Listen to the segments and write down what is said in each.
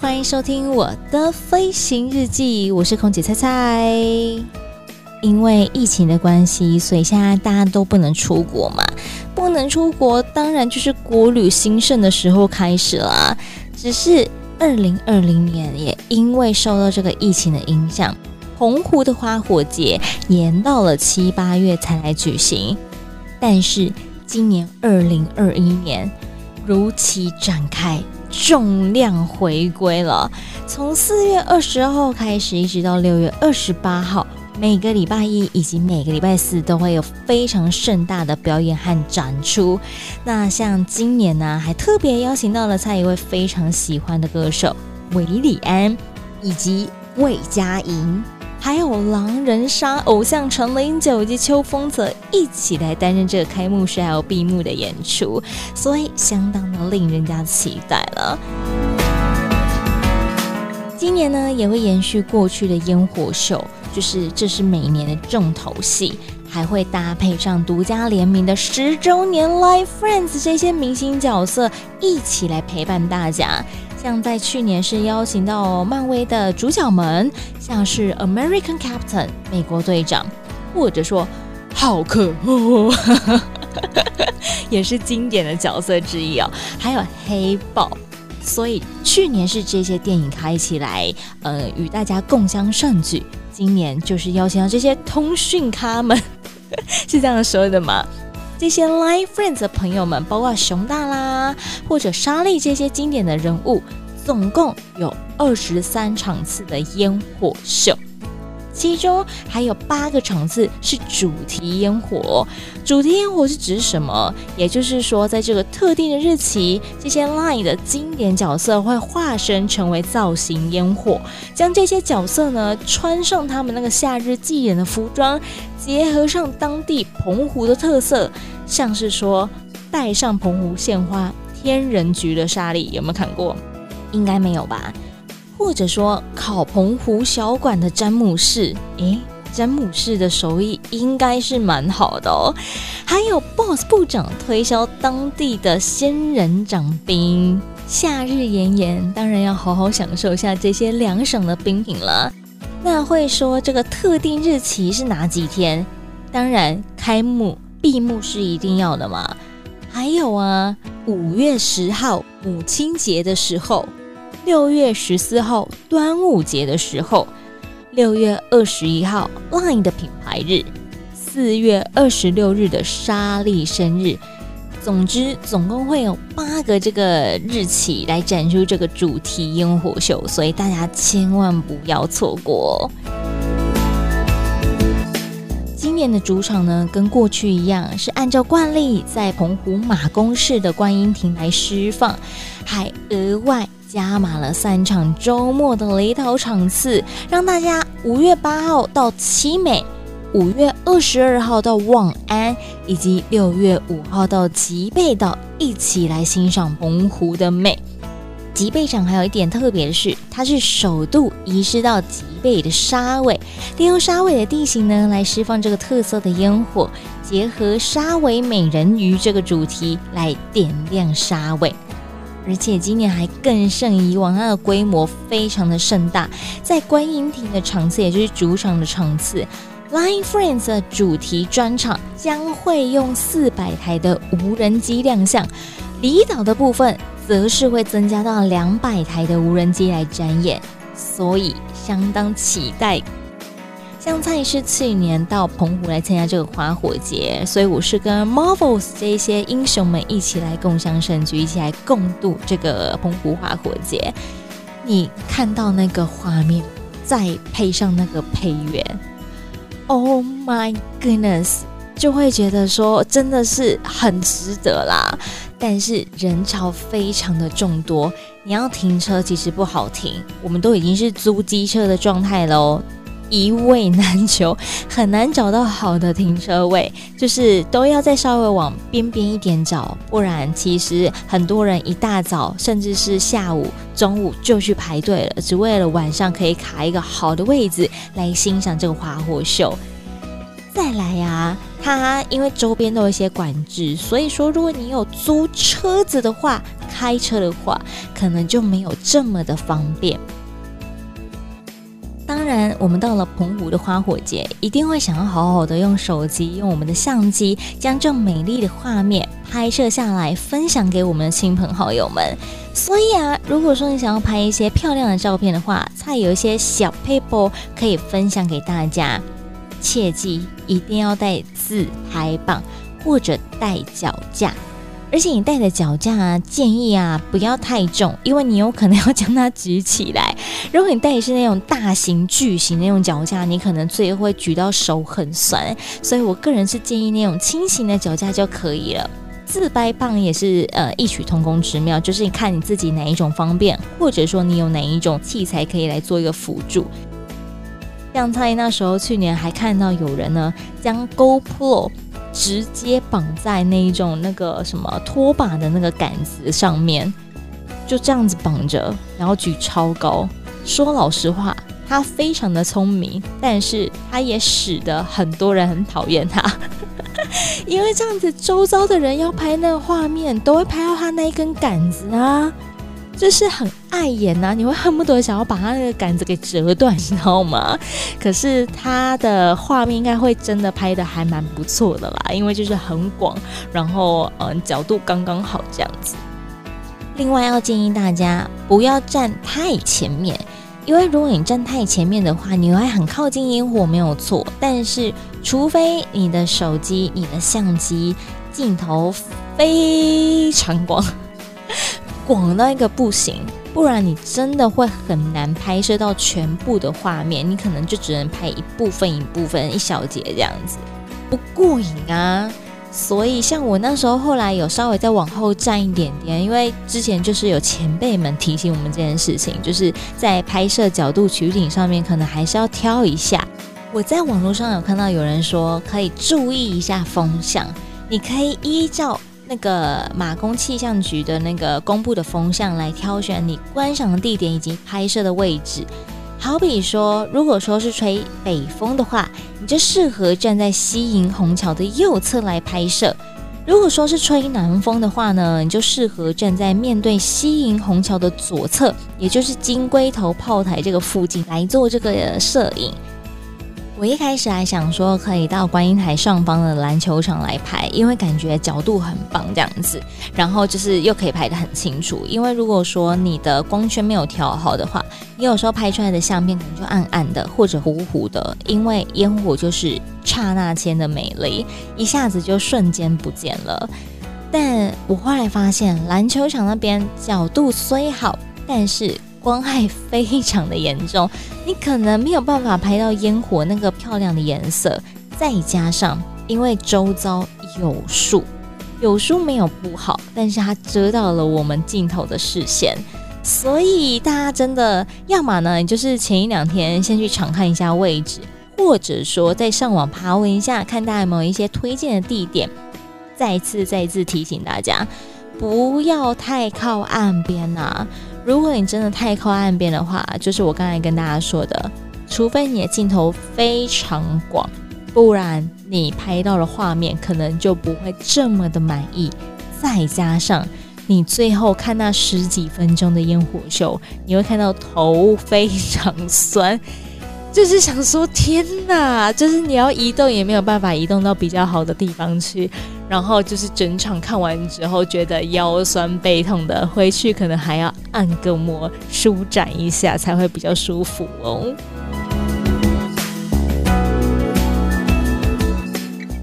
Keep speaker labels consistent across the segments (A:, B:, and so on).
A: 欢迎收听我的飞行日记，我是空姐菜菜。因为疫情的关系，所以现在大家都不能出国嘛，不能出国，当然就是国旅兴盛的时候开始啦。只是二零二零年也因为受到这个疫情的影响，澎湖的花火节延到了七八月才来举行。但是今年二零二一年如期展开。重量回归了，从四月二十号开始，一直到六月二十八号，每个礼拜一以及每个礼拜四都会有非常盛大的表演和展出。那像今年呢，还特别邀请到了蔡一位非常喜欢的歌手韦礼安以及魏佳莹。还有狼人杀偶像陈零九以及秋风泽一起来担任这个开幕式还有闭幕的演出，所以相当的令人家期待了。今年呢也会延续过去的烟火秀，就是这是每年的重头戏，还会搭配上独家联名的十周年 Live Friends 这些明星角色一起来陪伴大家。像在去年是邀请到漫威的主角们，像是 American Captain 美国队长，或者说浩克，呵 呵也是经典的角色之一哦。还有黑豹，所以去年是这些电影开起来，呃，与大家共襄盛举。今年就是邀请到这些通讯咖们，是这样说的吗？这些 Line Friends 的朋友们，包括熊大啦，或者莎莉这些经典的人物，总共有二十三场次的烟火秀。其中还有八个场次是主题烟火。主题烟火是指什么？也就是说，在这个特定的日期，这些 LINE 的经典角色会化身成为造型烟火，将这些角色呢穿上他们那个夏日祭典的服装，结合上当地澎湖的特色，像是说带上澎湖县花天人菊的沙粒，有没有看过？应该没有吧。或者说烤澎湖小馆的詹姆士，诶，詹姆士的手艺应该是蛮好的哦。还有 BOSS 部长推销当地的仙人掌冰，夏日炎炎，当然要好好享受一下这些凉爽的冰品了。那会说这个特定日期是哪几天？当然开幕闭幕是一定要的嘛。还有啊，五月十号母亲节的时候。六月十四号端午节的时候，六月二十一号 LINE 的品牌日，四月二十六日的莎莉生日，总之总共会有八个这个日期来展出这个主题烟火秀，所以大家千万不要错过。今年的主场呢，跟过去一样，是按照惯例在澎湖马公市的观音亭来释放，还额外。加码了三场周末的离岛场次，让大家五月八号到七美，五月二十二号到望安，以及六月五号到吉贝岛一起来欣赏澎湖的美。吉贝场还有一点特别的是，它是首度移师到吉贝的沙尾，利用沙尾的地形呢来释放这个特色的烟火，结合沙尾美人鱼这个主题来点亮沙尾。而且今年还更胜以往，它的规模非常的盛大，在观音亭的场次，也就是主场的场次，Line Friends 的主题专场将会用四百台的无人机亮相，离岛的部分则是会增加到两百台的无人机来展演，所以相当期待。香菜是去年到澎湖来参加这个花火节，所以我是跟 Marvels 这些英雄们一起来共襄盛举，一起来共度这个澎湖花火节。你看到那个画面，再配上那个配乐，Oh my goodness，就会觉得说真的是很值得啦。但是人潮非常的众多，你要停车其实不好停，我们都已经是租机车的状态了。一位难求，很难找到好的停车位，就是都要再稍微往边边一点找，不然其实很多人一大早甚至是下午、中午就去排队了，只为了晚上可以卡一个好的位置来欣赏这个花火秀。再来呀、啊，它因为周边都有一些管制，所以说如果你有租车子的话，开车的话，可能就没有这么的方便。当然，我们到了澎湖的花火节，一定会想要好好的用手机、用我们的相机，将这美丽的画面拍摄下来，分享给我们的亲朋好友们。所以啊，如果说你想要拍一些漂亮的照片的话，才有一些小 paper 可以分享给大家。切记一定要带自拍棒或者带脚架。而且你带的脚架啊，建议啊不要太重，因为你有可能要将它举起来。如果你带的是那种大型巨型那种脚架，你可能最后会举到手很酸。所以我个人是建议那种轻型的脚架就可以了。自拍棒也是呃异曲同工之妙，就是你看你自己哪一种方便，或者说你有哪一种器材可以来做一个辅助。像蔡那时候去年还看到有人呢将 GoPro。直接绑在那一种那个什么拖把的那个杆子上面，就这样子绑着，然后举超高。说老实话，他非常的聪明，但是他也使得很多人很讨厌他，因为这样子周遭的人要拍那个画面，都会拍到他那一根杆子啊。就是很碍眼呐、你会恨不得想要把它那个杆子给折断，你知道吗？可是它的画面应该会真的拍得还蛮不错的啦，因为就是很广，然后嗯角度刚刚好这样子。另外要建议大家不要站太前面，因为如果你站太前面的话，你会很靠近烟火没有错，但是除非你的手机、你的相机镜头非常广。广到一个不行，不然你真的会很难拍摄到全部的画面，你可能就只能拍一部分、一部分、一小节这样子，不过瘾啊。所以像我那时候后来有稍微再往后站一点点，因为之前就是有前辈们提醒我们这件事情，就是在拍摄角度取景上面可能还是要挑一下。我在网络上有看到有人说可以注意一下风向，你可以依照。那个马公气象局的那个公布的风向来挑选你观赏的地点以及拍摄的位置。好比说，如果说是吹北风的话，你就适合站在西营虹桥的右侧来拍摄；如果说是吹南风的话呢，你就适合站在面对西营虹桥的左侧，也就是金龟头炮台这个附近来做这个摄影。我一开始还想说可以到观音台上方的篮球场来拍，因为感觉角度很棒这样子，然后就是又可以拍得很清楚。因为如果说你的光圈没有调好的话，你有时候拍出来的相片可能就暗暗的或者糊糊的，因为烟火就是刹那间的美丽，一下子就瞬间不见了。但我后来发现篮球场那边角度虽好，但是。光害非常的严重，你可能没有办法拍到烟火那个漂亮的颜色。再加上，因为周遭有树，有树没有不好，但是它遮到了我们镜头的视线，所以大家真的要么呢，你就是前一两天先去查看一下位置，或者说再上网爬文一下，看大家有没有一些推荐的地点。再次再次提醒大家，不要太靠岸边啊。如果你真的太靠岸边的话，就是我刚才跟大家说的，除非你的镜头非常广，不然你拍到的画面可能就不会这么的满意。再加上你最后看那十几分钟的烟火秀，你会看到头非常酸。就是想说，天哪！就是你要移动也没有办法移动到比较好的地方去，然后就是整场看完之后觉得腰酸背痛的，回去可能还要按个摩舒展一下才会比较舒服哦。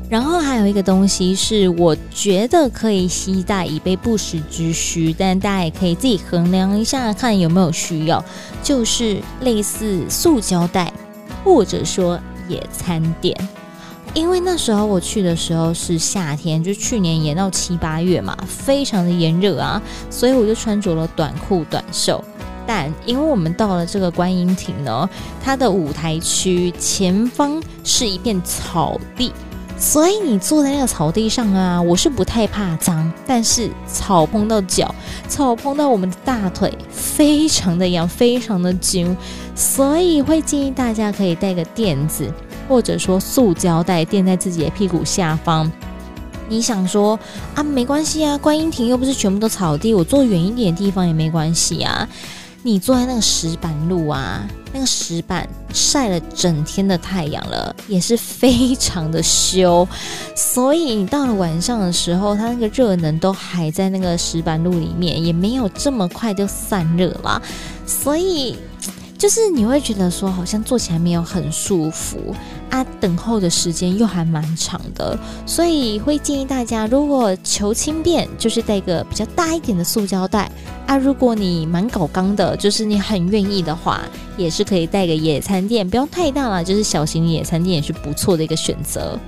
A: 然后还有一个东西是我觉得可以携带以备不时之需，但大家也可以自己衡量一下，看有没有需要，就是类似塑胶袋。或者说野餐垫，因为那时候我去的时候是夏天，就去年延到七八月嘛，非常的炎热啊，所以我就穿着了短裤短袖。但因为我们到了这个观音亭呢，它的舞台区前方是一片草地，所以你坐在那个草地上啊，我是不太怕脏，但是草碰到脚，草碰到我们的大腿，非常的痒，非常的紧，所以会建议大家可以带个垫子，或者说塑胶袋垫在自己的屁股下方。你想说啊，没关系啊，观音亭又不是全部都草地，我坐远一点地方也没关系啊。你坐在那个石板路啊，那个石板晒了整天的太阳了，也是非常的羞，所以你到了晚上的时候，它那个热能都还在那个石板路里面，也没有这么快就散热了，所以。就是你会觉得说，好像坐起来没有很舒服啊，等候的时间又还蛮长的，所以会建议大家，如果求轻便，就是带个比较大一点的塑胶袋啊。如果你蛮搞刚的，就是你很愿意的话，也是可以带个野餐垫，不用太大了，就是小型野餐垫也是不错的一个选择。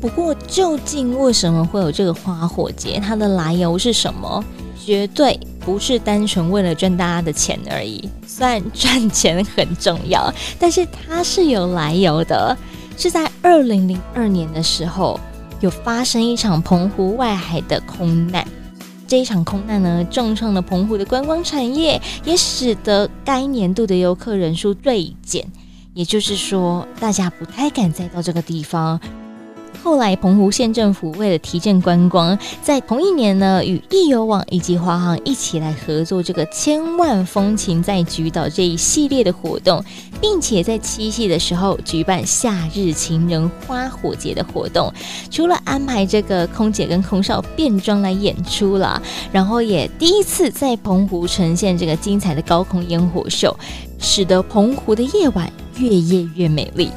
A: 不过，究竟为什么会有这个花火节？它的来由是什么？绝对不是单纯为了赚大家的钱而已。虽然赚钱很重要，但是它是有来由的。是在二零零二年的时候，有发生一场澎湖外海的空难。这一场空难呢，重创了澎湖的观光产业，也使得该年度的游客人数锐减。也就是说，大家不太敢再到这个地方。后来，澎湖县政府为了提振观光，在同一年呢，与易游网以及华航一起来合作这个“千万风情在菊岛”这一系列的活动，并且在七夕的时候举办夏日情人花火节的活动。除了安排这个空姐跟空少变装来演出了，然后也第一次在澎湖呈现这个精彩的高空烟火秀，使得澎湖的夜晚越夜越美丽。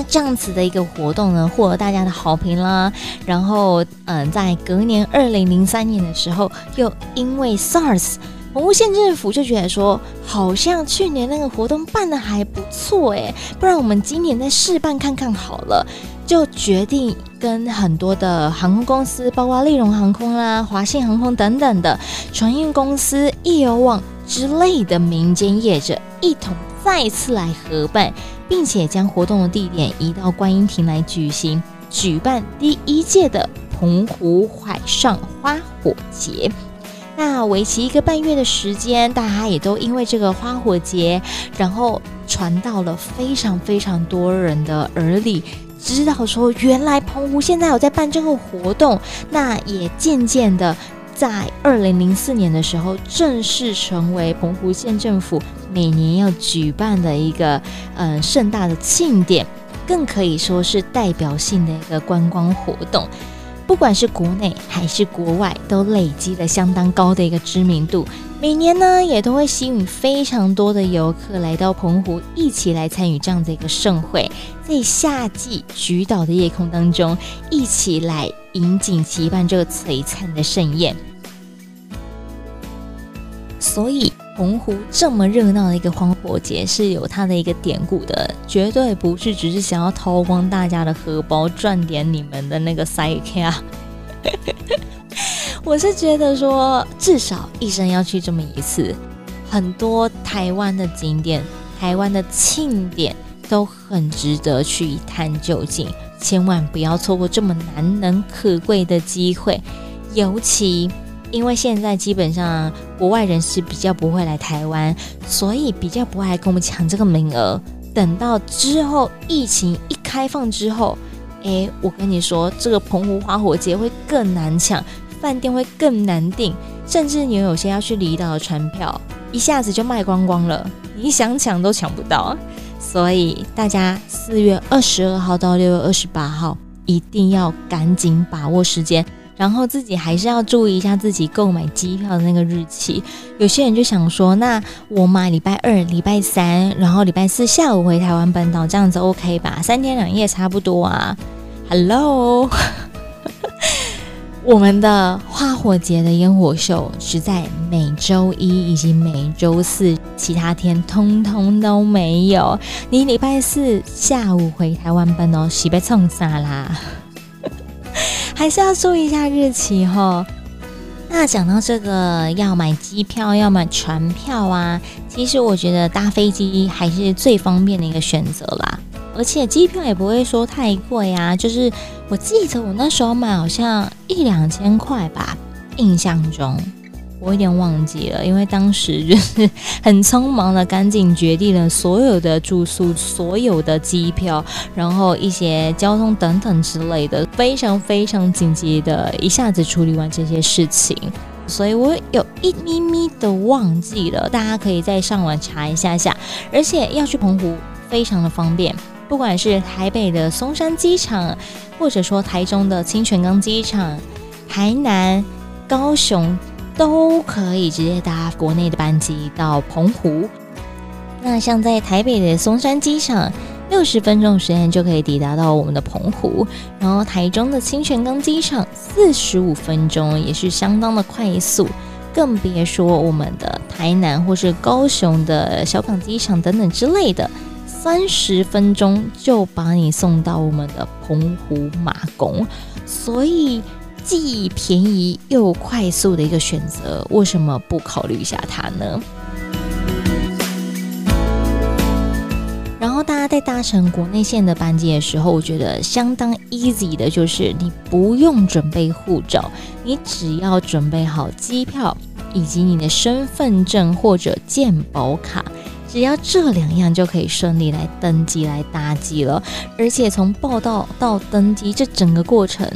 A: 那这样子的一个活动呢，获得大家的好评啦。然后，嗯，在隔年二零零三年的时候，又因为 SARS，澎湖县政府就觉得说，好像去年那个活动办的还不错诶，不然我们今年再试办看看好了，就决定跟很多的航空公司，包括立荣航空啦、华信航空等等的船运公司、易游网之类的民间业者一同再次来合办。并且将活动的地点移到观音亭来举行，举办第一届的澎湖海上花火节。那为期一个半月的时间，大家也都因为这个花火节，然后传到了非常非常多人的耳里，知道说原来澎湖现在有在办这个活动。那也渐渐的。在二零零四年的时候，正式成为澎湖县政府每年要举办的一个嗯盛大的庆典，更可以说是代表性的一个观光活动。不管是国内还是国外，都累积了相当高的一个知名度。每年呢，也都会吸引非常多的游客来到澎湖，一起来参与这样的一个盛会，在夏季菊岛的夜空当中，一起来引颈期盼这个璀璨的盛宴。所以，澎湖这么热闹的一个花火节是有它的一个典故的，绝对不是只是想要掏光大家的荷包，赚点你们的那个塞卡。我是觉得说，至少一生要去这么一次。很多台湾的景点、台湾的庆典都很值得去一探究竟，千万不要错过这么难能可贵的机会，尤其。因为现在基本上国外人士比较不会来台湾，所以比较不会来跟我们抢这个名额。等到之后疫情一开放之后，诶，我跟你说，这个澎湖花火节会更难抢，饭店会更难订，甚至你有些要去离岛的船票，一下子就卖光光了，你想抢都抢不到。所以大家四月二十二号到六月二十八号，一定要赶紧把握时间。然后自己还是要注意一下自己购买机票的那个日期。有些人就想说，那我买礼拜二、礼拜三，然后礼拜四下午回台湾本岛，这样子 OK 吧？三天两夜差不多啊。Hello，我们的花火节的烟火秀只在每周一以及每周四，其他天通通都没有。你礼拜四下午回台湾奔哦，是被冲啥啦？还是要注意一下日期哈。那讲到这个，要买机票，要买船票啊，其实我觉得搭飞机还是最方便的一个选择啦。而且机票也不会说太贵啊，就是我记得我那时候买好像一两千块吧，印象中我有点忘记了，因为当时就是很匆忙的，赶紧决定了所有的住宿、所有的机票，然后一些交通等等之类的，非常非常紧急的，一下子处理完这些事情，所以我有一咪咪的忘记了，大家可以再上网查一下下，而且要去澎湖非常的方便。不管是台北的松山机场，或者说台中的清泉岗机场，台南、高雄都可以直接搭国内的班机到澎湖。那像在台北的松山机场，六十分钟时间就可以抵达到我们的澎湖。然后台中的清泉岗机场四十五分钟也是相当的快速，更别说我们的台南或是高雄的小港机场等等之类的。三十分钟就把你送到我们的澎湖马公，所以既便宜又快速的一个选择，为什么不考虑一下它呢？然后大家在搭乘国内线的班机的时候，我觉得相当 easy 的就是你不用准备护照，你只要准备好机票以及你的身份证或者健保卡。只要这两样就可以顺利来登机来搭机了，而且从报到到登机这整个过程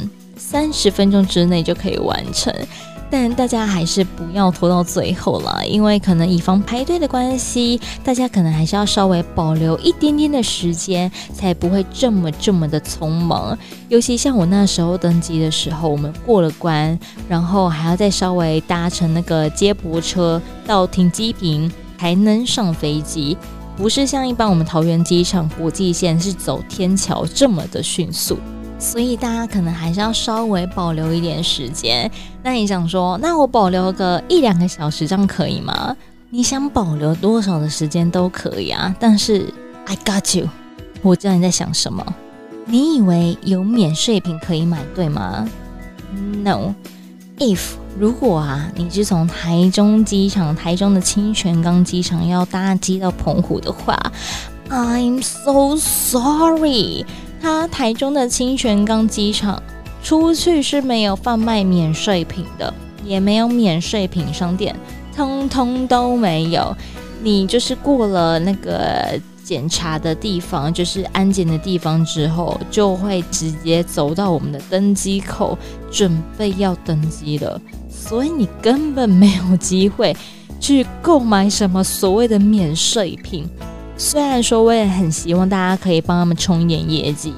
A: 三十分钟之内就可以完成。但大家还是不要拖到最后了，因为可能以防排队的关系，大家可能还是要稍微保留一点点的时间，才不会这么这么的匆忙。尤其像我那时候登机的时候，我们过了关，然后还要再稍微搭乘那个接驳车到停机坪。才能上飞机，不是像一般我们桃园机场国际线是走天桥这么的迅速，所以大家可能还是要稍微保留一点时间。那你想说，那我保留个一两个小时，这样可以吗？你想保留多少的时间都可以啊。但是 I got you，我知道你在想什么。你以为有免税品可以买，对吗？No，if。如果啊，你是从台中机场、台中的清泉岗机场要搭机到澎湖的话，I'm so sorry，它台中的清泉岗机场出去是没有贩卖免税品的，也没有免税品商店，通通都没有。你就是过了那个检查的地方，就是安检的地方之后，就会直接走到我们的登机口，准备要登机了。所以你根本没有机会去购买什么所谓的免税品。虽然说我也很希望大家可以帮他们冲一点业绩，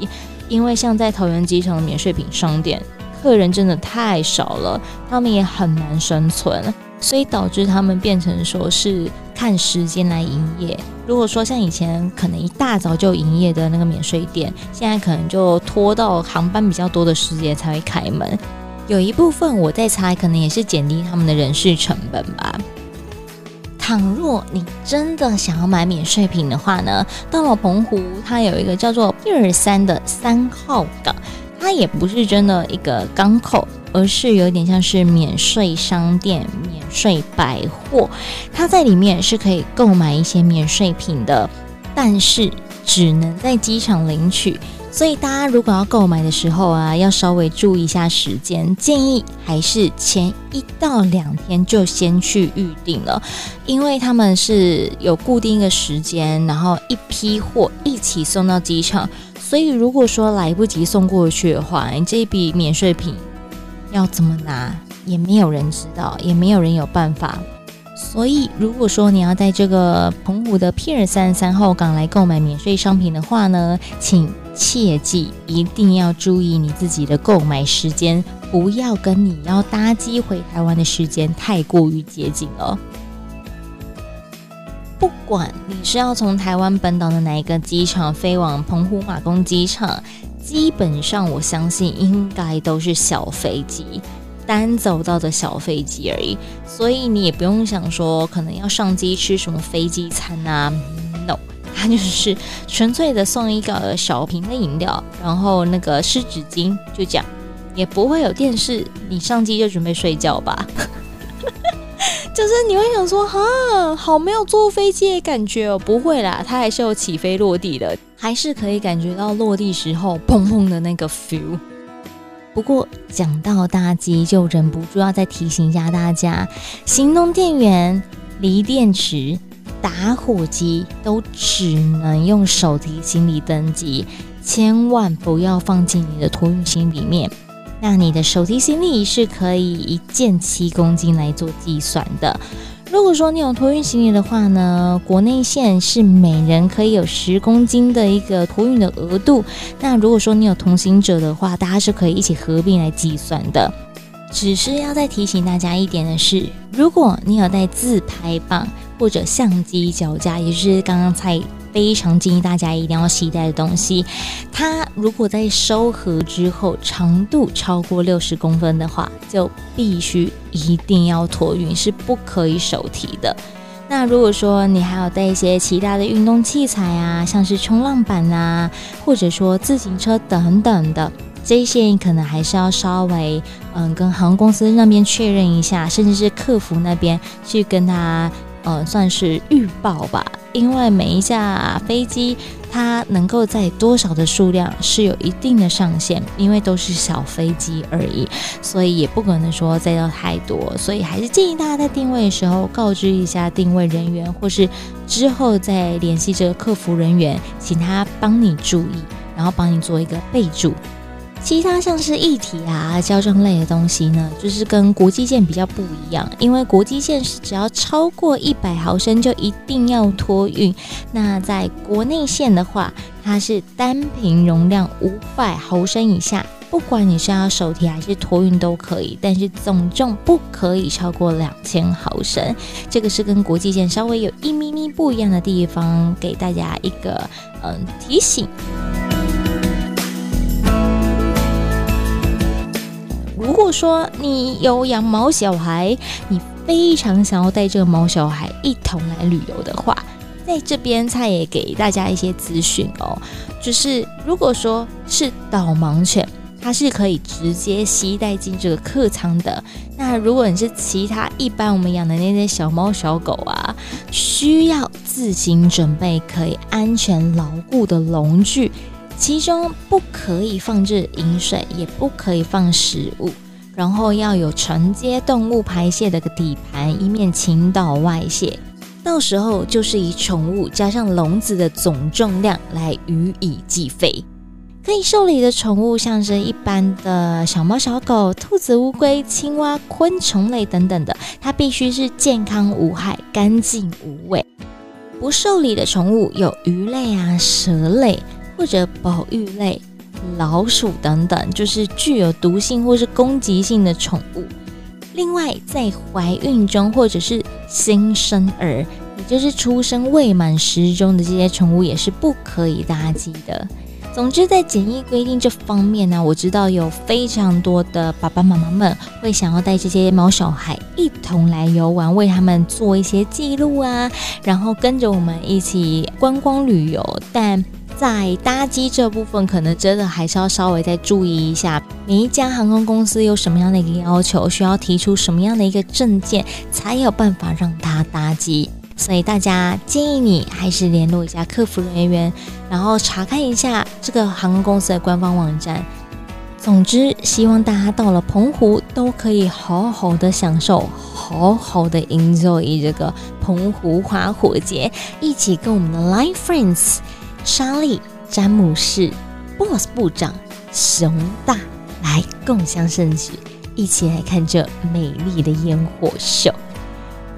A: 因为像在桃园机场的免税品商店，客人真的太少了，他们也很难生存，所以导致他们变成说是看时间来营业。如果说像以前可能一大早就营业的那个免税店，现在可能就拖到航班比较多的时间才会开门。有一部分我在猜，可能也是减低他们的人事成本吧。倘若你真的想要买免税品的话呢，到了澎湖，它有一个叫做 Pier 3的三号港，它也不是真的一个港口，而是有点像是免税商店、免税百货，它在里面是可以购买一些免税品的，但是只能在机场领取。所以大家如果要购买的时候啊，要稍微注意一下时间，建议还是前一到两天就先去预定了，因为他们是有固定一个时间，然后一批货一起送到机场，所以如果说来不及送过去的话，你这笔免税品要怎么拿，也没有人知道，也没有人有办法。所以如果说你要在这个澎湖的 Pier 3三号港来购买免税商品的话呢，请。切记一定要注意你自己的购买时间，不要跟你要搭机回台湾的时间太过于接近了。不管你是要从台湾本岛的哪一个机场飞往澎湖马公机场，基本上我相信应该都是小飞机。单走道的小飞机而已，所以你也不用想说可能要上机吃什么飞机餐啊它就是纯粹的送一个小瓶的饮料，然后那个湿纸巾，就这样，也不会有电视，你上机就准备睡觉吧。就是你会想说，哈，好没有坐飞机的感觉哦，不会啦，它还是有起飞落地的，还是可以感觉到落地时候砰砰的那个 feel。不过讲到大机，就忍不住要再提醒一下大家，行动电源、锂电池、打火机都只能用手提行李登机，千万不要放进你的托运行里面。那你的手提行李是可以一件七公斤来做计算的。如果说你有托运行李的话呢，国内线是每人可以有十公斤的一个托运的额度。那如果说你有同行者的话，大家是可以一起合并来计算的。只是要再提醒大家一点的是，如果你有带自拍棒或者相机脚架，也就是刚刚才。非常建议大家一定要携带的东西，它如果在收合之后长度超过六十公分的话，就必须一定要托运，是不可以手提的。那如果说你还有带一些其他的运动器材啊，像是冲浪板啊，或者说自行车等等的，这一些可能还是要稍微嗯跟航空公司那边确认一下，甚至是客服那边去跟他嗯算是预报吧。因为每一架飞机它能够载多少的数量是有一定的上限，因为都是小飞机而已，所以也不可能说载到太多，所以还是建议大家在定位的时候告知一下定位人员，或是之后再联系这个客服人员，请他帮你注意，然后帮你做一个备注。其他像是液体啊、胶状类的东西呢，就是跟国际线比较不一样，因为国际线是只要超过一百毫升就一定要托运，那在国内线的话，它是单瓶容量五百毫升以下，不管你是要手提还是托运都可以，但是总重不可以超过两千毫升，这个是跟国际线稍微有一咪咪不一样的地方，给大家一个嗯提醒。如果说你有养毛小孩，你非常想要带这个毛小孩一同来旅游的话，在这边他也给大家一些资讯哦。就是如果说是导盲犬，它是可以直接携带进这个客舱的。那如果你是其他一般我们养的那些小猫小狗啊，需要自行准备可以安全牢固的笼具。其中不可以放置饮水，也不可以放食物，然后要有承接动物排泄的底盘，以免倾倒外泄。到时候就是以宠物加上笼子的总重量来予以计费。可以受理的宠物，像是一般的小猫、小狗、兔子、乌龟、青蛙、昆虫类等等的，它必须是健康无害、干净无味。不受理的宠物有鱼类啊、蛇类。或者保育类、老鼠等等，就是具有毒性或是攻击性的宠物。另外，在怀孕中或者是新生儿，也就是出生未满十周的这些宠物，也是不可以搭机的。总之，在检疫规定这方面呢，我知道有非常多的爸爸妈妈们会想要带这些毛小孩一同来游玩，为他们做一些记录啊，然后跟着我们一起观光旅游，但。在搭机这部分，可能真的还是要稍微再注意一下，每一家航空公司有什么样的一个要求，需要提出什么样的一个证件，才有办法让他搭机。所以大家建议你还是联络一下客服人员，然后查看一下这个航空公司的官方网站。总之，希望大家到了澎湖都可以好好的享受，好好的 enjoy 这个澎湖花火节，一起跟我们的 Line Friends。莎莉、詹姆士、Boss 部长、熊大来共襄盛举，一起来看这美丽的烟火秀。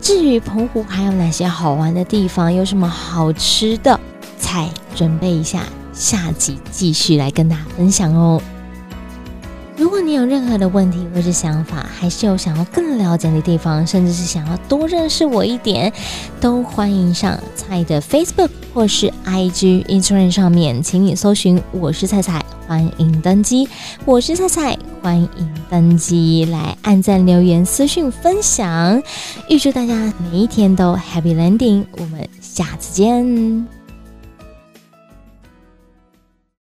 A: 至于澎湖还有哪些好玩的地方，有什么好吃的菜，准备一下，下集继续来跟大家分享哦。如果你有任何的问题或者想法，还是有想要更了解的地方，甚至是想要多认识我一点，都欢迎上菜的 Facebook。或是 IG、Instagram 上面，请你搜寻“我是菜菜”，欢迎登机。我是菜菜，欢迎登机，来按赞、留言、私讯分享。预祝大家每一天都 Happy Landing，我们下次见。